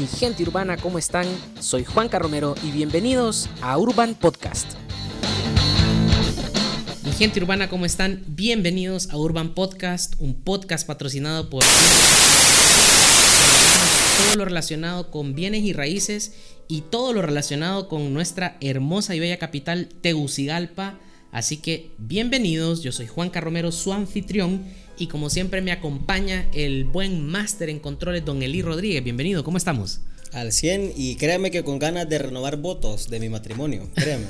mi gente urbana? ¿Cómo están? Soy Juan Carromero y bienvenidos a Urban Podcast. Mi gente urbana, ¿cómo están? Bienvenidos a Urban Podcast, un podcast patrocinado por todo lo relacionado con bienes y raíces y todo lo relacionado con nuestra hermosa y bella capital Tegucigalpa. Así que bienvenidos, yo soy Juan Carromero, su anfitrión y como siempre me acompaña el buen máster en controles, don Eli Rodríguez. Bienvenido, ¿cómo estamos? Al 100 y créame que con ganas de renovar votos de mi matrimonio, créeme.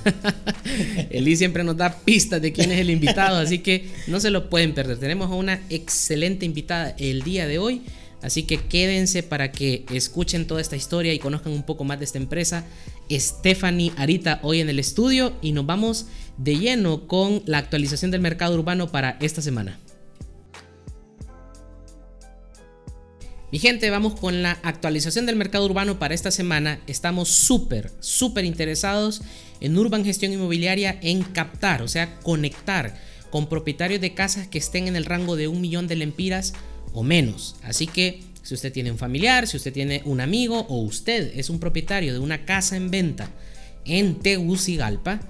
Eli siempre nos da pistas de quién es el invitado, así que no se lo pueden perder. Tenemos a una excelente invitada el día de hoy, así que quédense para que escuchen toda esta historia y conozcan un poco más de esta empresa. Stephanie Arita hoy en el estudio y nos vamos de lleno con la actualización del mercado urbano para esta semana. Mi gente, vamos con la actualización del mercado urbano para esta semana. Estamos súper, súper interesados en Urban Gestión Inmobiliaria en captar, o sea, conectar con propietarios de casas que estén en el rango de un millón de lempiras o menos. Así que si usted tiene un familiar, si usted tiene un amigo o usted es un propietario de una casa en venta en Tegucigalpa,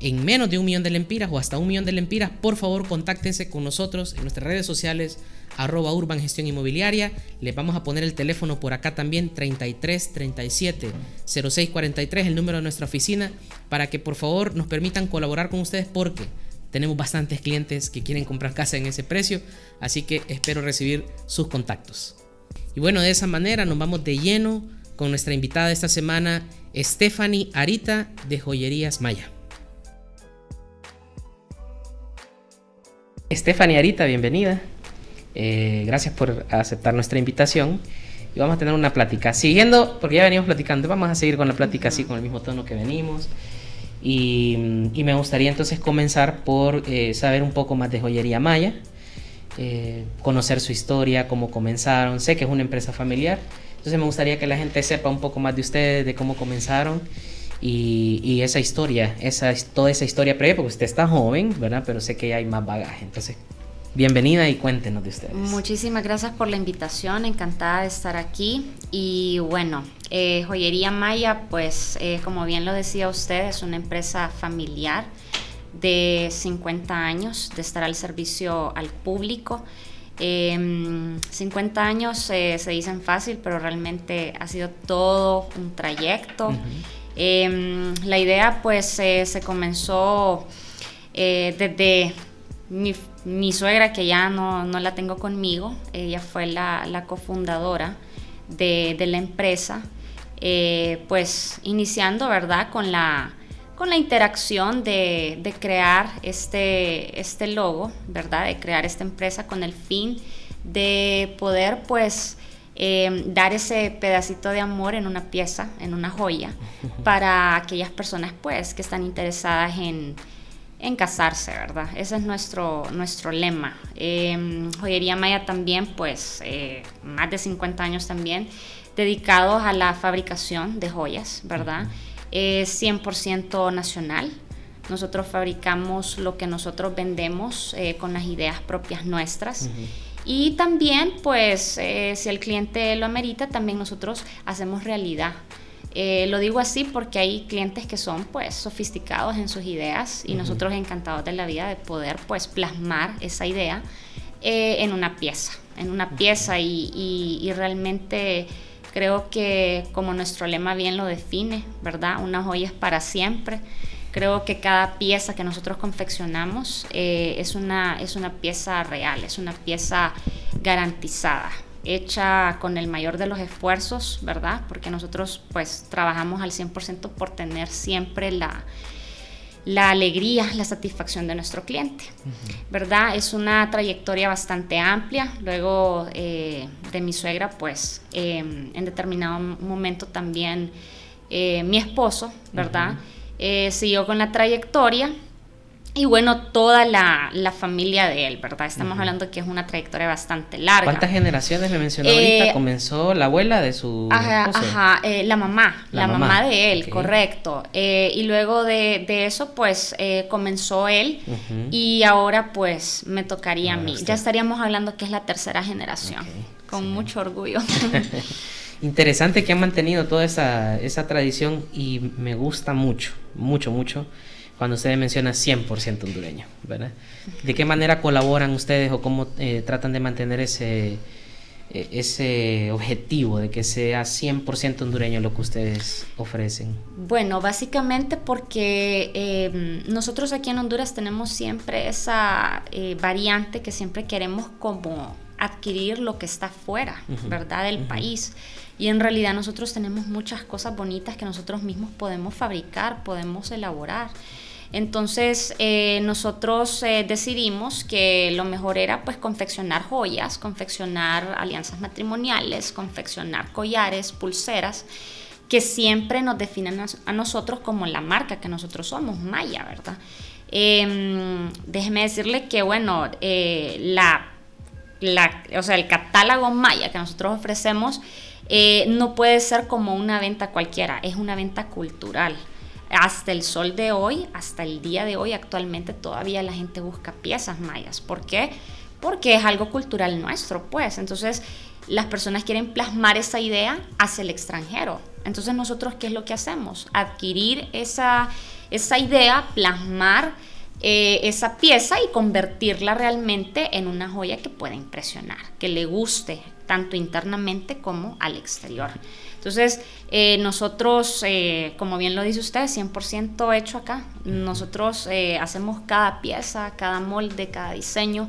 en menos de un millón de lempiras o hasta un millón de lempiras, por favor contáctense con nosotros en nuestras redes sociales arroba urban gestión inmobiliaria. Les vamos a poner el teléfono por acá también, 33 37 06 43, el número de nuestra oficina, para que por favor nos permitan colaborar con ustedes porque tenemos bastantes clientes que quieren comprar casa en ese precio, así que espero recibir sus contactos. Y bueno, de esa manera nos vamos de lleno con nuestra invitada esta semana, Stephanie Arita de Joyerías Maya. Stephanie Arita, bienvenida. Eh, gracias por aceptar nuestra invitación. Y vamos a tener una plática. Siguiendo, porque ya venimos platicando, vamos a seguir con la plática así, con el mismo tono que venimos. Y, me gustaría entonces comenzar por eh, saber un poco más de Joyería Maya, eh, conocer su historia, cómo comenzaron. Sé que es una empresa familiar, entonces me gustaría que la gente sepa un poco más de ustedes, de cómo comenzaron y, y esa historia, esa, toda esa historia previa, porque usted está joven, ¿verdad? Pero sé que ya hay más bagaje. Entonces, Bienvenida y cuéntenos de ustedes. Muchísimas gracias por la invitación, encantada de estar aquí. Y bueno, eh, Joyería Maya, pues eh, como bien lo decía usted, es una empresa familiar de 50 años de estar al servicio al público. 50 em, años eh, se dicen fácil, pero realmente ha sido todo un trayecto. Em, la idea pues se comenzó desde mi, mi, suegra, que ya no, no, la tengo conmigo, ella fue la, la cofundadora de, de, la empresa, eh, pues iniciando, ¿verdad?, con la, con la interacción de, de, crear este, este logo, ¿verdad?, de crear esta empresa con el fin de poder, pues, eh, dar ese pedacito de amor en una pieza, en una joya, para aquellas personas, pues, que están interesadas en en casarse, ¿verdad? Ese es nuestro, nuestro lema. Em, Joyería Maya también, pues, eh, más de 50 años también, dedicados a la fabricación de joyas, ¿verdad? Es 100% nacional. Nosotros fabricamos lo que nosotros vendemos eh, con las ideas propias nuestras. Y también, pues, eh, si el cliente lo amerita, también nosotros hacemos realidad eh, lo digo así porque hay clientes que son pues sofisticados en sus ideas y nosotros encantados de la vida de poder pues plasmar esa idea eh, en una pieza, en una pieza y, realmente creo que como nuestro lema bien lo define, ¿verdad? Una joya es para siempre. Creo que cada pieza que nosotros confeccionamos eh, es, una, es una pieza real, es una pieza garantizada hecha con el mayor de los esfuerzos, ¿verdad? Porque nosotros pues trabajamos al 100% por tener siempre la, la alegría, la satisfacción de nuestro cliente, ¿verdad? Es una trayectoria bastante amplia. Luego eh, de mi suegra, pues em, en determinado momento también eh, mi esposo, ¿verdad? Eh, siguió con la trayectoria y bueno, toda la, familia de él, ¿verdad? Estamos hablando que es una trayectoria bastante larga. ¿Cuántas generaciones me mencionó ahorita? Eh, ¿Comenzó la abuela de su Ajá, ajá eh, la mamá, la, mamá. de él, correcto. Eh, y luego de, eso, pues, comenzó él y ahora, pues, me tocaría a mí. Ya estaríamos hablando que es la tercera generación, con mucho orgullo. interesante que han mantenido toda esa, esa tradición y me gusta mucho, mucho, mucho cuando ustedes mencionan 100% hondureño, ¿verdad? ¿De qué manera colaboran ustedes o cómo eh, tratan de mantener ese, e, ese objetivo de que sea 100% hondureño lo que ustedes ofrecen? Bueno, básicamente porque em, nosotros aquí en Honduras tenemos siempre esa eh, variante que siempre queremos como adquirir lo que está fuera, ¿verdad? Del país. Y en realidad nosotros tenemos muchas cosas bonitas que nosotros mismos podemos fabricar, podemos elaborar. Entonces eh, nosotros eh, decidimos que lo mejor era pues confeccionar joyas, confeccionar alianzas matrimoniales, confeccionar collares, pulseras que siempre nos definen a, nosotros como la marca que nosotros somos, Maya, ¿verdad? Em, déjeme decirle que, bueno, eh, la, o sea, el catálogo Maya que nosotros ofrecemos no puede ser como una venta cualquiera, es una venta cultural hasta el sol de hoy, hasta el día de hoy, actualmente todavía la gente busca piezas mayas. ¿Por qué? Porque es algo cultural nuestro, pues. Entonces, las personas quieren plasmar esa idea hacia el extranjero. Entonces, nosotros, ¿qué es lo que hacemos? Adquirir esa, esa idea, plasmar eh, esa pieza y convertirla realmente en una joya que pueda impresionar, que le guste tanto internamente como al exterior. Entonces, eh, nosotros, eh, como bien lo dice usted, 100% hecho acá. Nosotros eh, hacemos cada pieza, cada molde, cada diseño,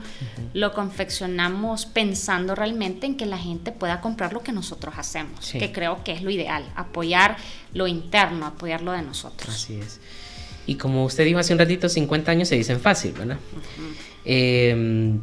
lo confeccionamos pensando realmente en que la gente pueda comprar lo que nosotros hacemos, que creo que es lo ideal, apoyar lo interno, apoyar lo de nosotros. Así es. Y como usted dijo hace un ratito, 50 años se dicen fácil, ¿verdad? Em,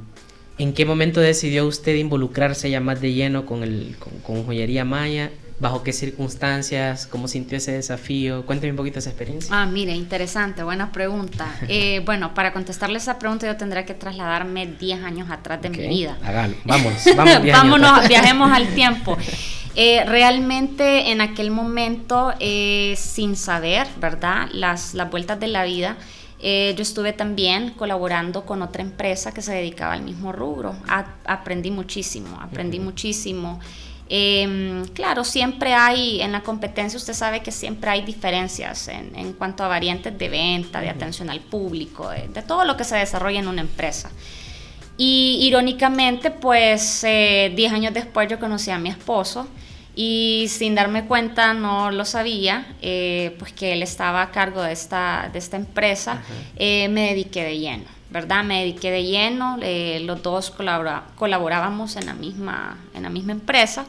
¿En qué momento decidió usted involucrarse ya más de lleno con, el, con joyería maya? ¿Bajo qué circunstancias? ¿Cómo sintió ese desafío? Cuénteme un poquito esa experiencia. Ah, mire, interesante, buena pregunta. Eh, bueno, para contestarle esa pregunta yo tendría que trasladarme 10 años atrás de mi vida. Hágalo, vamos, vamos Vámonos, viajemos al tiempo. Eh, realmente en aquel momento, eh, sin saber, ¿verdad? Las, las vueltas de la vida, yo estuve también colaborando con otra empresa que se dedicaba al mismo rubro. aprendí muchísimo, aprendí muchísimo. Em, claro, siempre hay, en la competencia usted sabe que siempre hay diferencias en, cuanto a variantes de venta, de atención al público, de, todo lo que se desarrolla en una empresa. Y irónicamente, pues 10 eh, años después yo conocí a mi esposo y sin darme cuenta, no lo sabía, eh, pues que él estaba a cargo de esta, de esta empresa, eh, me dediqué de lleno. ¿verdad? Me dediqué de lleno, eh, los dos colaborábamos en la misma, en la misma empresa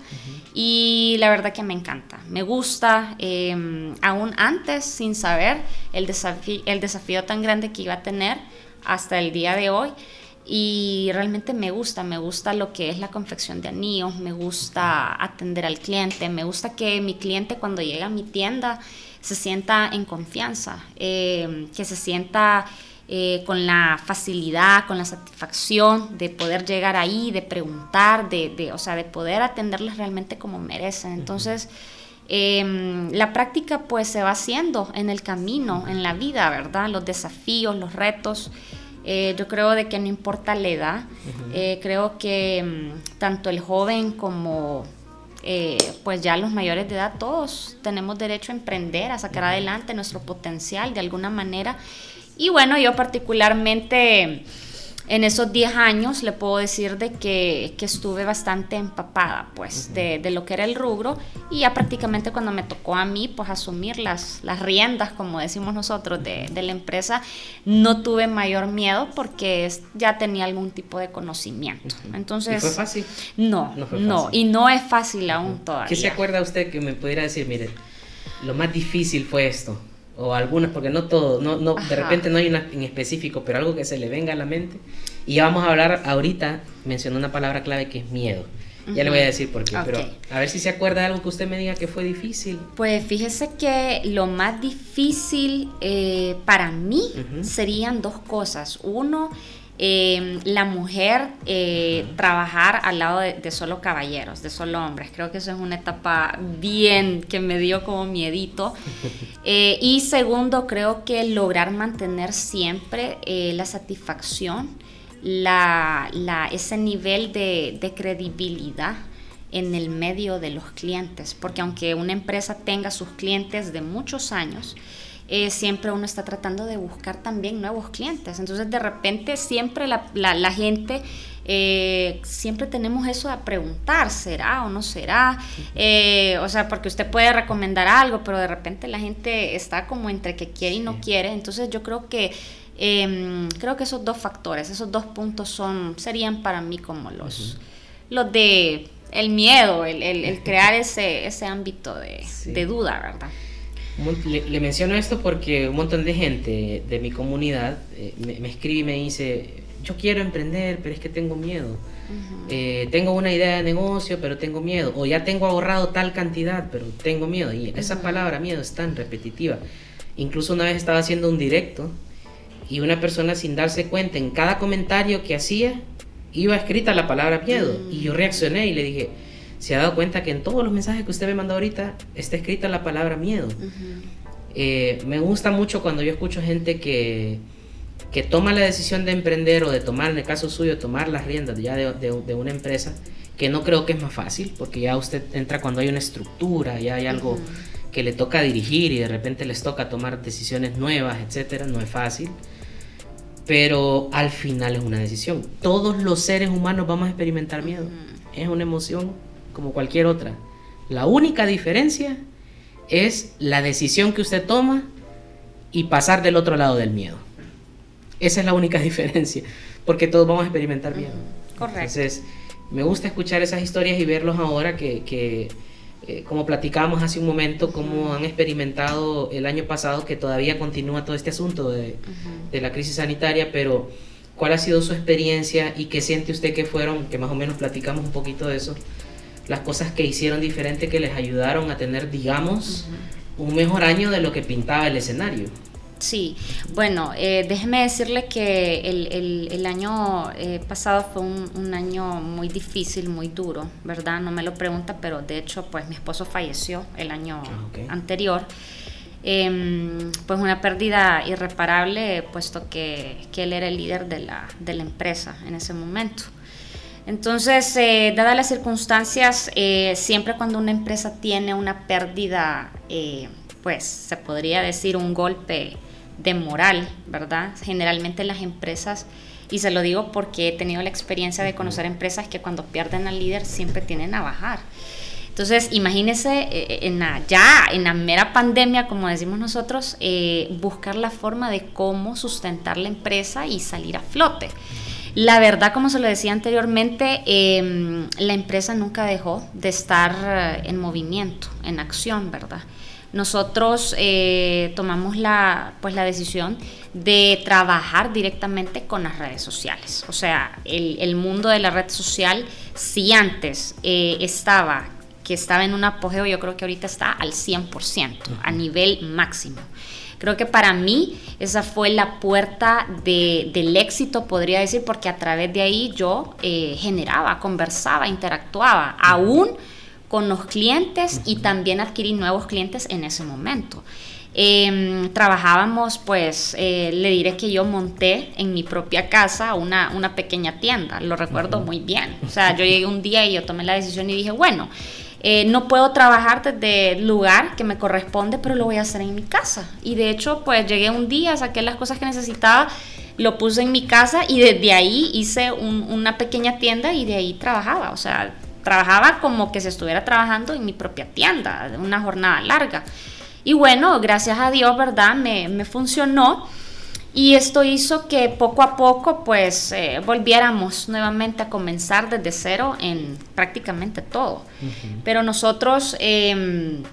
y la verdad que me encanta, me gusta, em, aún antes sin saber el desafío, el desafío tan grande que iba a tener hasta el día de hoy y realmente me gusta, me gusta lo que es la confección de anillos, me gusta atender al cliente, me gusta que mi cliente cuando llega a mi tienda se sienta en confianza, em, que se sienta eh, con la facilidad, con la satisfacción de poder llegar ahí, de preguntar, de, o sea, de poder atenderles realmente como merecen. Entonces, em, la práctica pues se va haciendo en el camino, en la vida, ¿verdad? Los desafíos, los retos. Eh, yo creo de que no importa la edad, eh, creo que em, tanto el joven como pues ya los mayores de edad, todos tenemos derecho a emprender, a sacar adelante nuestro potencial de alguna manera. Y bueno, yo particularmente en esos 10 años le puedo decir de que, estuve bastante empapada pues de, lo que era el rubro. Y ya prácticamente cuando me tocó a mí pues asumir las, las riendas como decimos nosotros de, la empresa no tuve mayor miedo porque ya tenía algún tipo de conocimiento. Entonces ¿Y fue fácil? no no, y no es fácil aún todavía ¿qué se acuerda usted que me pudiera decir mire lo más difícil fue esto o algunas, porque no todo, no, no, de repente no hay una en específico, pero algo que se le venga a la mente. Y ya vamos a hablar ahorita, mencionó una palabra clave que es miedo. Ya le voy a decir por qué, pero a ver si se acuerda de algo que usted me diga que fue difícil. Pues fíjese que lo más difícil eh, para mí serían dos cosas. Uno, Em, la mujer eh, trabajar al lado de, solo caballeros, de solo hombres. Creo que eso es una etapa bien que me dio como miedito. Eh, y segundo, creo que lograr mantener siempre eh, la satisfacción, la, ese nivel de, credibilidad en el medio de los clientes, porque aunque una empresa tenga sus clientes de muchos años, eh, siempre uno está tratando de buscar también nuevos clientes. Entonces de repente siempre la, la, gente, eh, siempre tenemos eso a preguntar, ¿será o no será? Eh, o sea, porque usted puede recomendar algo, pero de repente la gente está como entre que quiere y no quiere. Entonces yo creo que... Em, creo que esos dos factores, esos dos puntos son, serían para mí como los, los de el miedo, el, el, crear ese, ese ámbito de, de duda, ¿verdad? Le, menciono esto porque un montón de gente de mi comunidad eh, me, escribe y me dice, yo quiero emprender, pero es que tengo miedo. Eh, tengo una idea de negocio, pero tengo miedo. O ya tengo ahorrado tal cantidad, pero tengo miedo. Y esa palabra miedo es tan repetitiva. Incluso una vez estaba haciendo un directo y una persona sin darse cuenta en cada comentario que hacía iba escrita la palabra miedo. Y yo reaccioné y le dije, se ha dado cuenta que en todos los mensajes que usted me mandó ahorita está escrita la palabra miedo. Eh, me gusta mucho cuando yo escucho gente que, que toma la decisión de emprender o de tomar, en el caso suyo, tomar las riendas ya de, de, una empresa, que no creo que es más fácil, porque ya usted entra cuando hay una estructura, ya hay algo que le toca dirigir y de repente les toca tomar decisiones nuevas, etcétera, no es fácil. Pero al final es una decisión. Todos los seres humanos vamos a experimentar miedo. Es una emoción como cualquier otra. La única diferencia es la decisión que usted toma y pasar del otro lado del miedo. Esa es la única diferencia, porque todos vamos a experimentar miedo. Correcto. Entonces, me gusta escuchar esas historias y verlos ahora que, eh, como platicábamos hace un momento, cómo han experimentado el año pasado, que todavía continúa todo este asunto de, de la crisis sanitaria, pero cuál ha sido su experiencia y qué siente usted que fueron, que más o menos platicamos un poquito de eso, las cosas que hicieron diferente que les ayudaron a tener, digamos, un mejor año de lo que pintaba el escenario. Sí, bueno, eh, déjeme decirle que el, año eh, pasado fue un, año muy difícil, muy duro, ¿verdad? No me lo pregunta, pero de hecho, pues mi esposo falleció el año ah, anterior. Em, pues una pérdida irreparable, puesto que, que, él era el líder de la, de la empresa en ese momento. Entonces, eh, dadas las circunstancias, eh, siempre cuando una empresa tiene una pérdida, eh, pues se podría decir un golpe de moral, ¿verdad? Generalmente las empresas, y se lo digo porque he tenido la experiencia de conocer empresas que cuando pierden al líder siempre tienen a bajar. Entonces, imagínese en ya en la mera pandemia, como decimos nosotros, buscar la forma de cómo sustentar la empresa y salir a flote. La verdad, como se lo decía anteriormente, em, la empresa nunca dejó de estar eh, en movimiento, en acción, ¿verdad? Nosotros eh, tomamos la, pues, la decisión de trabajar directamente con las redes sociales. O sea, el, mundo de la red social, si antes eh, estaba, que estaba en un apogeo, yo creo que ahorita está al 100%, a nivel máximo. Creo que para mí esa fue la puerta del éxito, podría decir, porque a través de ahí yo eh, generaba, conversaba, interactuaba, aún con los clientes y también adquirí nuevos clientes en ese momento. Em, trabajábamos, pues, eh, le diré que yo monté en mi propia casa una, una pequeña tienda, lo recuerdo muy bien. O sea, yo llegué un día y yo tomé la decisión y dije, bueno, eh, no puedo trabajar desde el lugar que me corresponde, pero lo voy a hacer en mi casa. Y de hecho, pues llegué un día, saqué las cosas que necesitaba, lo puse en mi casa y desde ahí hice una pequeña tienda y de ahí trabajaba. O sea, trabajaba como que se estuviera trabajando en mi propia tienda, una jornada larga. Y bueno, gracias a Dios, ¿verdad? Me, me funcionó. Y esto hizo que poco a poco pues eh, volviéramos nuevamente a comenzar desde cero en prácticamente todo. Pero nosotros, em,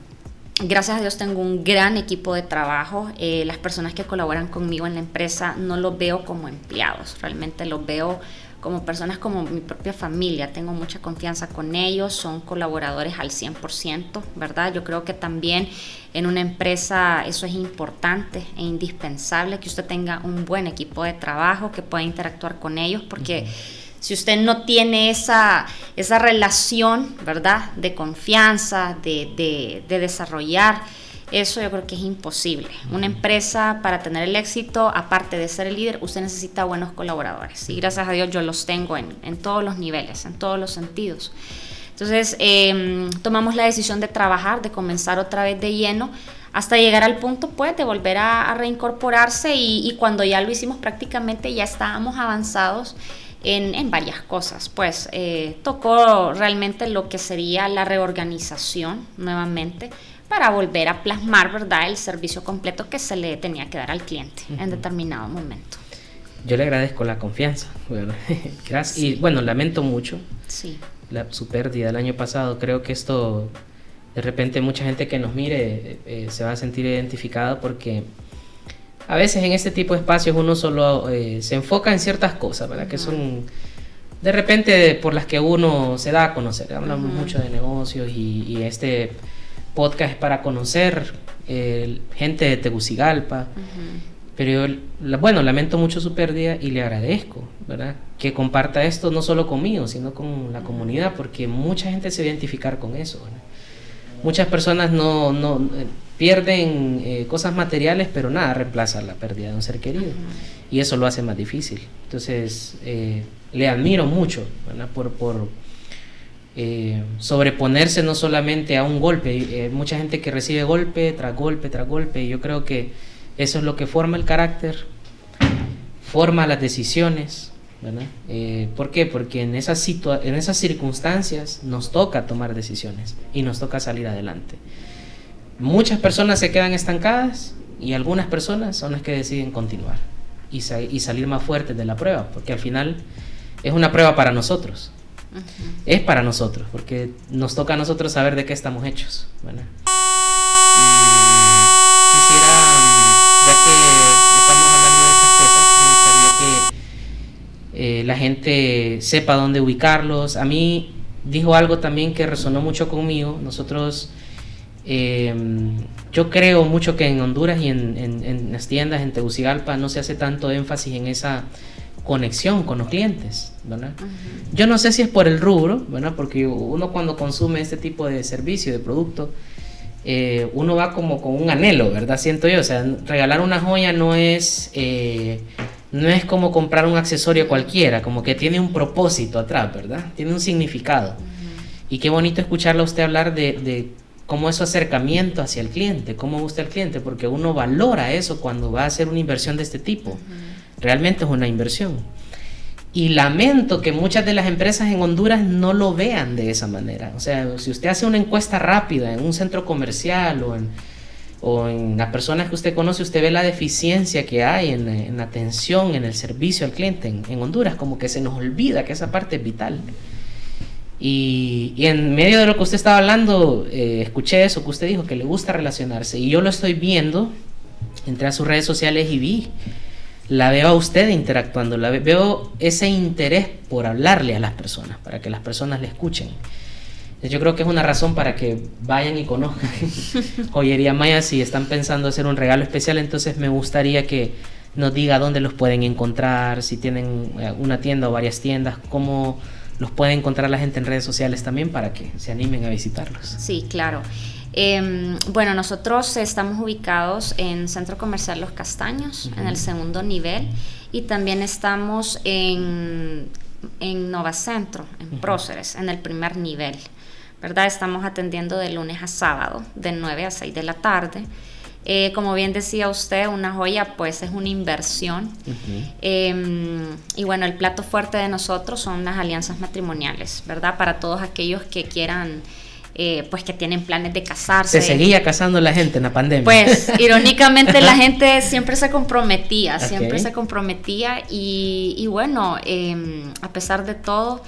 gracias a Dios, tengo un gran equipo de trabajo. Eh, las personas que colaboran conmigo en la empresa no los veo como empleados, realmente los veo como personas como mi propia familia, tengo mucha confianza con ellos, son colaboradores al 100%, ¿verdad? Yo creo que también en una empresa eso es importante e indispensable, que usted tenga un buen equipo de trabajo, que pueda interactuar con ellos, porque... Si usted no tiene esa, esa relación, ¿verdad? De confianza, de, de, de desarrollar eso yo creo que es imposible. Una empresa para tener el éxito, aparte de ser el líder, usted necesita buenos colaboradores. Y gracias a Dios yo los tengo en, todos los niveles, en todos los sentidos. Entonces em, tomamos la decisión de trabajar, de comenzar otra vez de lleno hasta llegar al punto pues de volver a, reincorporarse y, cuando ya lo hicimos prácticamente ya estábamos avanzados en, varias cosas. Pues eh, tocó realmente lo que sería la reorganización nuevamente para volver a plasmar, ¿verdad?, el servicio completo que se le tenía que dar al cliente en determinado momento. Yo le agradezco la confianza. gracias. Y bueno, lamento mucho sí. la, su pérdida el año pasado. Creo que esto de repente mucha gente que nos mire eh, se va a sentir identificada porque a veces en este tipo de espacios uno solo eh, se enfoca en ciertas cosas, ¿verdad? Que son de repente por las que uno se da a conocer. Hablamos mucho de negocios y, este podcast es para conocer gente de Tegucigalpa. Pero yo, bueno, lamento mucho su pérdida y le agradezco, ¿verdad? Que comparta esto no solo conmigo, sino con la comunidad, porque mucha gente se va a identificar con eso, ¿verdad? muchas personas no, no eh, pierden eh, cosas materiales, pero nada reemplaza la pérdida de un ser querido. Y eso lo hace más difícil. Entonces, eh, le admiro mucho por, por sobreponerse no solamente a un golpe. mucha gente que recibe golpe tras golpe tras golpe. Y yo creo que eso es lo que forma el carácter, forma las decisiones, eh, ¿Por qué? Porque en esas, en esas circunstancias nos toca tomar decisiones y nos toca salir adelante. Muchas personas se quedan estancadas y algunas personas son las que deciden continuar y, salir más fuertes de la prueba, porque al final es una prueba para nosotros. Es para nosotros, porque nos toca a nosotros saber de qué estamos hechos. Quisiera, ya que estamos hablando de estas cosas, me gustaría que eh, la gente sepa dónde ubicarlos. A mí dijo algo también que resonó mucho conmigo. Nosotros, em, yo creo mucho que en Honduras y en, las tiendas, en Tegucigalpa, no se hace tanto énfasis en esa conexión con los clientes, Yo no sé si es por el rubro, ¿verdad? Porque uno cuando consume este tipo de servicio, de producto, eh, uno va como con un anhelo, ¿verdad? Siento yo, o sea, regalar una joya no es eh, no es como comprar un accesorio cualquiera, como que tiene un propósito atrás, ¿verdad? Tiene un significado. Y qué bonito escucharle a usted hablar de, cómo es su acercamiento hacia el cliente, cómo gusta el cliente, porque uno valora eso cuando va a hacer una inversión de este tipo. Realmente es una inversión. Y lamento que muchas de las empresas en Honduras no lo vean de esa manera. O sea, si usted hace una encuesta rápida en un centro comercial o en en las personas que usted conoce, usted ve la deficiencia que hay en, atención, en el servicio al cliente en, Honduras, como que se nos olvida que esa parte es vital. Y, en medio de lo que usted estaba hablando, eh, escuché eso que usted dijo, que le gusta relacionarse. Y yo lo estoy viendo, entré a sus redes sociales y vi, la veo a usted interactuando, la veo ese interés por hablarle a las personas, para que las personas le escuchen. Yo creo que es una razón para que vayan y conozcan Joyería Maya si están pensando hacer un regalo especial. Entonces me gustaría que nos diga dónde los pueden encontrar, si tienen eh, una tienda o varias tiendas, cómo los puede encontrar la gente en redes sociales también para que se animen a visitarlos. Sí, claro. Em, bueno, nosotros estamos ubicados en Centro Comercial Los Castaños, en el segundo nivel, y también estamos en, en Nova Centro, en Próceres, en el primer nivel. ¿verdad? Estamos atendiendo de lunes a sábado, de 9 a 6 de la tarde. Eh, como bien decía usted, una joya pues es una inversión. Em, y bueno, el plato fuerte de nosotros son las alianzas matrimoniales, ¿verdad? Para todos aquellos que quieran... Eh, pues que tienen planes de casarse. Se seguía casando la gente en la pandemia. Pues irónicamente la gente siempre se comprometía, siempre se comprometía y, y bueno, em, a pesar de todo,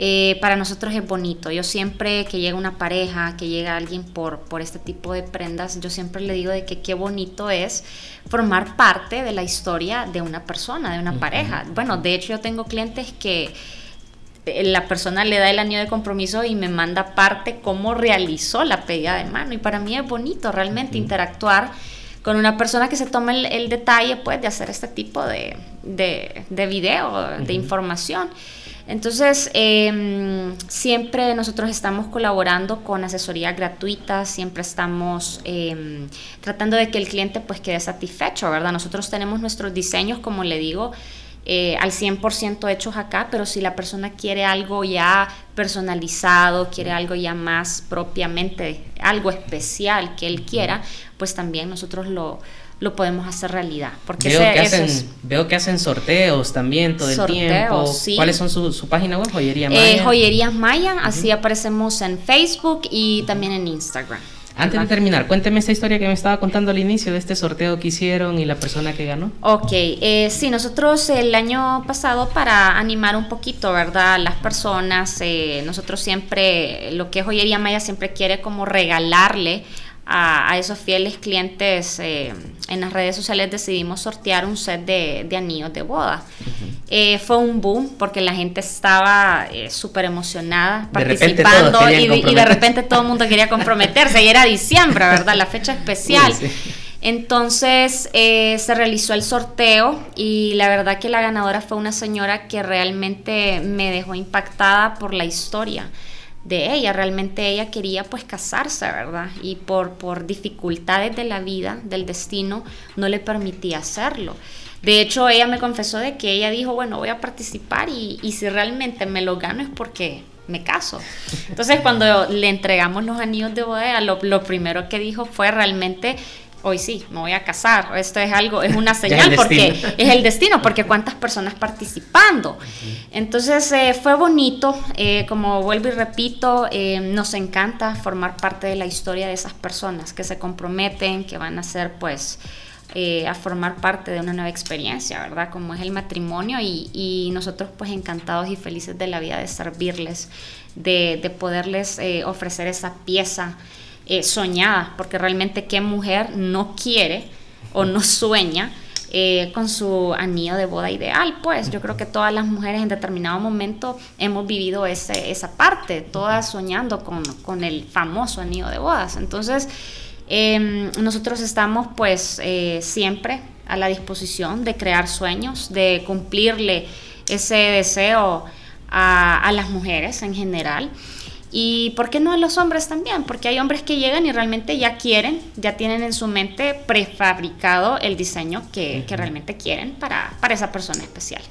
eh, para nosotros es bonito. Yo siempre que llega una pareja, que llega alguien por, por este tipo de prendas, yo siempre le digo de que qué bonito es formar parte de la historia de una persona, de una pareja. Bueno, de hecho yo tengo clientes que la persona le da el anillo de compromiso y me manda parte cómo realizó la pedida de mano. Y para mí es bonito realmente interactuar con una persona que se toma el, detalle pues, de hacer este tipo de, de, de video, de información. Entonces, em, siempre nosotros estamos colaborando con asesoría gratuita, siempre estamos em, tratando de que el cliente pues quede satisfecho, ¿verdad? Nosotros tenemos nuestros diseños, como le digo, eh, al 100% hechos acá, pero si la persona quiere algo ya personalizado, quiere algo ya más propiamente, algo especial que él quiera, pues también nosotros lo, lo podemos hacer realidad. Porque veo, que hacen, veo que hacen sorteos también todo el tiempo. ¿Cuáles son su, página web? Joyería Maya. Eh, Joyerías Maya, así aparecemos en Facebook y también en Instagram. Antes de terminar, cuénteme esta historia que me estaba contando al inicio de este sorteo que hicieron y la persona que ganó. Ok, eh, sí, nosotros el año pasado para animar un poquito, ¿verdad? Las personas, eh, nosotros siempre, lo que es Joyería Maya siempre quiere como regalarle a, esos fieles clientes eh, en las redes sociales decidimos sortear un set de, anillos de boda. Eh, fue un boom porque la gente estaba eh, súper emocionada participando y, de repente todo el mundo quería comprometerse y era diciembre, ¿verdad? La fecha especial. Entonces se realizó el sorteo y la verdad que la ganadora fue una señora que realmente me dejó impactada por la historia de ella. Realmente ella quería pues casarse, ¿verdad? Y por, por dificultades de la vida, del destino, no le permitía hacerlo. De hecho, ella me confesó de que ella dijo, bueno, voy a participar y, y si realmente me lo gano es porque me caso. Entonces, cuando le entregamos los anillos de boda, lo, lo primero que dijo fue realmente hoy sí, me voy a casar, esto es algo, es una señal porque es el destino, porque cuántas personas participando. Entonces eh, fue bonito, eh, como vuelvo y repito, eh, nos encanta formar parte de la historia de esas personas que se comprometen, que van a ser pues a formar parte de una nueva experiencia, ¿verdad? Como es el matrimonio y, y nosotros pues encantados y felices de la vida de servirles, de, de poderles ofrecer esa pieza eh, soñada, porque realmente qué mujer no quiere o no sueña eh, con su anillo de boda ideal, pues yo creo que todas las mujeres en determinado momento hemos vivido ese, esa parte, todas soñando con, con el famoso anillo de bodas. Entonces, em, nosotros estamos pues eh, siempre a la disposición de crear sueños, de cumplirle ese deseo a, a las mujeres en general. Y ¿por qué no a los hombres también? Porque hay hombres que llegan y realmente ya quieren, ya tienen en su mente prefabricado el diseño que, realmente quieren para, para, esa persona especial.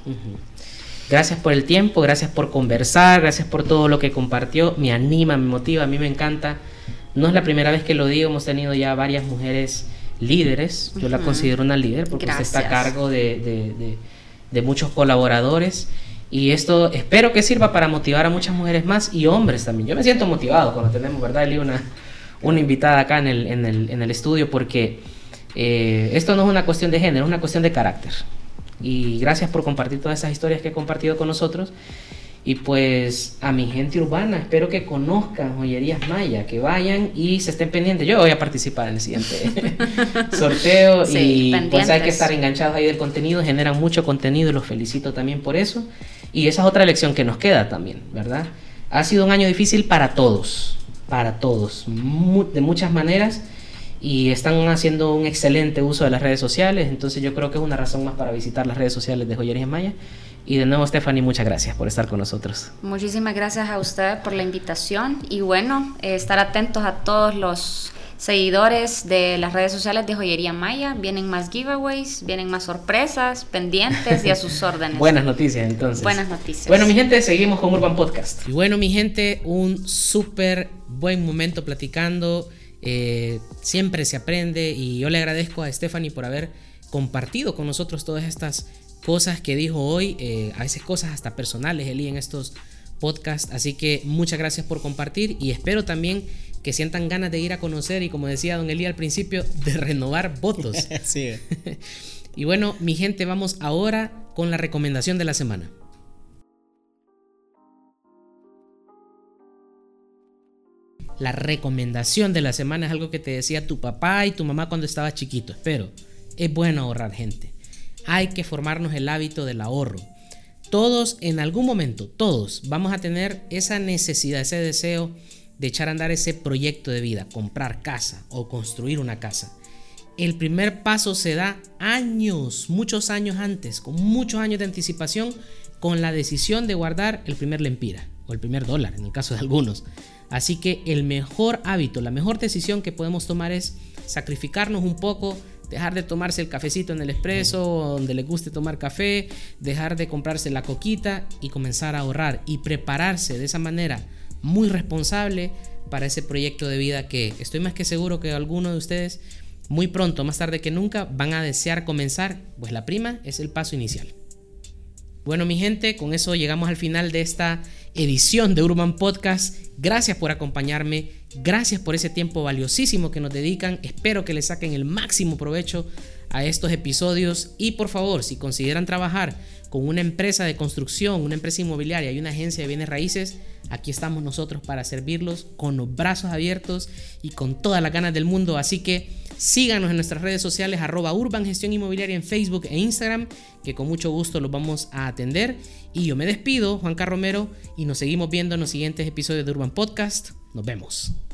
Gracias por el tiempo, gracias por conversar, gracias por todo lo que compartió. Me anima, me motiva, a mí me encanta. No es la primera vez que lo digo, hemos tenido ya varias mujeres líderes. Yo la considero una líder porque usted está a cargo de, de, de muchos colaboradores y esto espero que sirva para motivar a muchas mujeres más y hombres también. Yo me siento motivado cuando tenemos, ¿verdad, Eli? Una, una invitada acá en el, en el, en el estudio porque eh, esto no es una cuestión de género, es una cuestión de carácter. Y gracias por compartir todas esas historias que he compartido con nosotros. Y pues a mi gente urbana, espero que conozcan Joyerías Maya, que vayan y se estén pendientes. Yo voy a participar en el siguiente sorteo y pues hay que estar enganchados ahí del contenido, generan mucho contenido y los felicito también por eso. Y esa es otra lección que nos queda también, ¿verdad? Ha sido un año difícil para todos, para todos, de muchas maneras y están haciendo un excelente uso de las redes sociales, entonces yo creo que es una razón más para visitar las redes sociales de Joyerías Maya y de nuevo, Stephanie, muchas gracias por estar con nosotros. Muchísimas gracias a usted por la invitación y bueno, eh, estar atentos a todos los seguidores de las redes sociales de Joyería Maya. Vienen más giveaways, vienen más sorpresas, pendientes y a sus órdenes. Buenas noticias, entonces. Buenas noticias. Bueno, mi gente, seguimos con Urban Podcast. Y bueno, mi gente, un súper buen momento platicando. Eh, siempre se aprende y yo le agradezco a Stephanie por haber compartido con nosotros todas estas cosas que dijo hoy, eh, a veces cosas hasta personales, Eli, en estos podcasts. Así que muchas gracias por compartir y espero también que sientan ganas de ir a conocer y como decía don Eli al principio, de renovar votos. sí. y bueno, mi gente, vamos ahora con la recomendación de la semana. La recomendación de la semana es algo que te decía tu papá y tu mamá cuando estaba chiquito. Espero, es bueno ahorrar gente hay que formarnos el hábito del ahorro. Todos en algún momento, todos vamos a tener esa necesidad, ese deseo de echar a andar ese proyecto de vida, comprar casa o construir una casa. El primer paso se da años, muchos años antes, con muchos años de anticipación, con la decisión de guardar el primer lempira o el primer dólar, en el caso de algunos. Así que el mejor hábito, la mejor decisión que podemos tomar es sacrificarnos un poco dejar de tomarse el cafecito en el expreso, donde les guste tomar café, dejar de comprarse la coquita y comenzar a ahorrar y prepararse de esa manera muy responsable para ese proyecto de vida que estoy más que seguro que alguno de ustedes muy pronto, más tarde que nunca, van a desear comenzar, pues la prima es el paso inicial. Bueno, mi gente, con eso llegamos al final de esta edición de Urban Podcast. Gracias por acompañarme, gracias por ese tiempo valiosísimo que nos dedican. Espero que le saquen el máximo provecho a estos episodios y por favor, si consideran trabajar con una empresa de construcción, una empresa inmobiliaria y una agencia de bienes raíces, aquí estamos nosotros para servirlos con los brazos abiertos y con todas las ganas del mundo. Así que Síganos en nuestras redes sociales arroba Urban Gestión Inmobiliaria en Facebook e Instagram, que con mucho gusto los vamos a atender. Y yo me despido, Juan Romero, y nos seguimos viendo en los siguientes episodios de Urban Podcast. Nos vemos.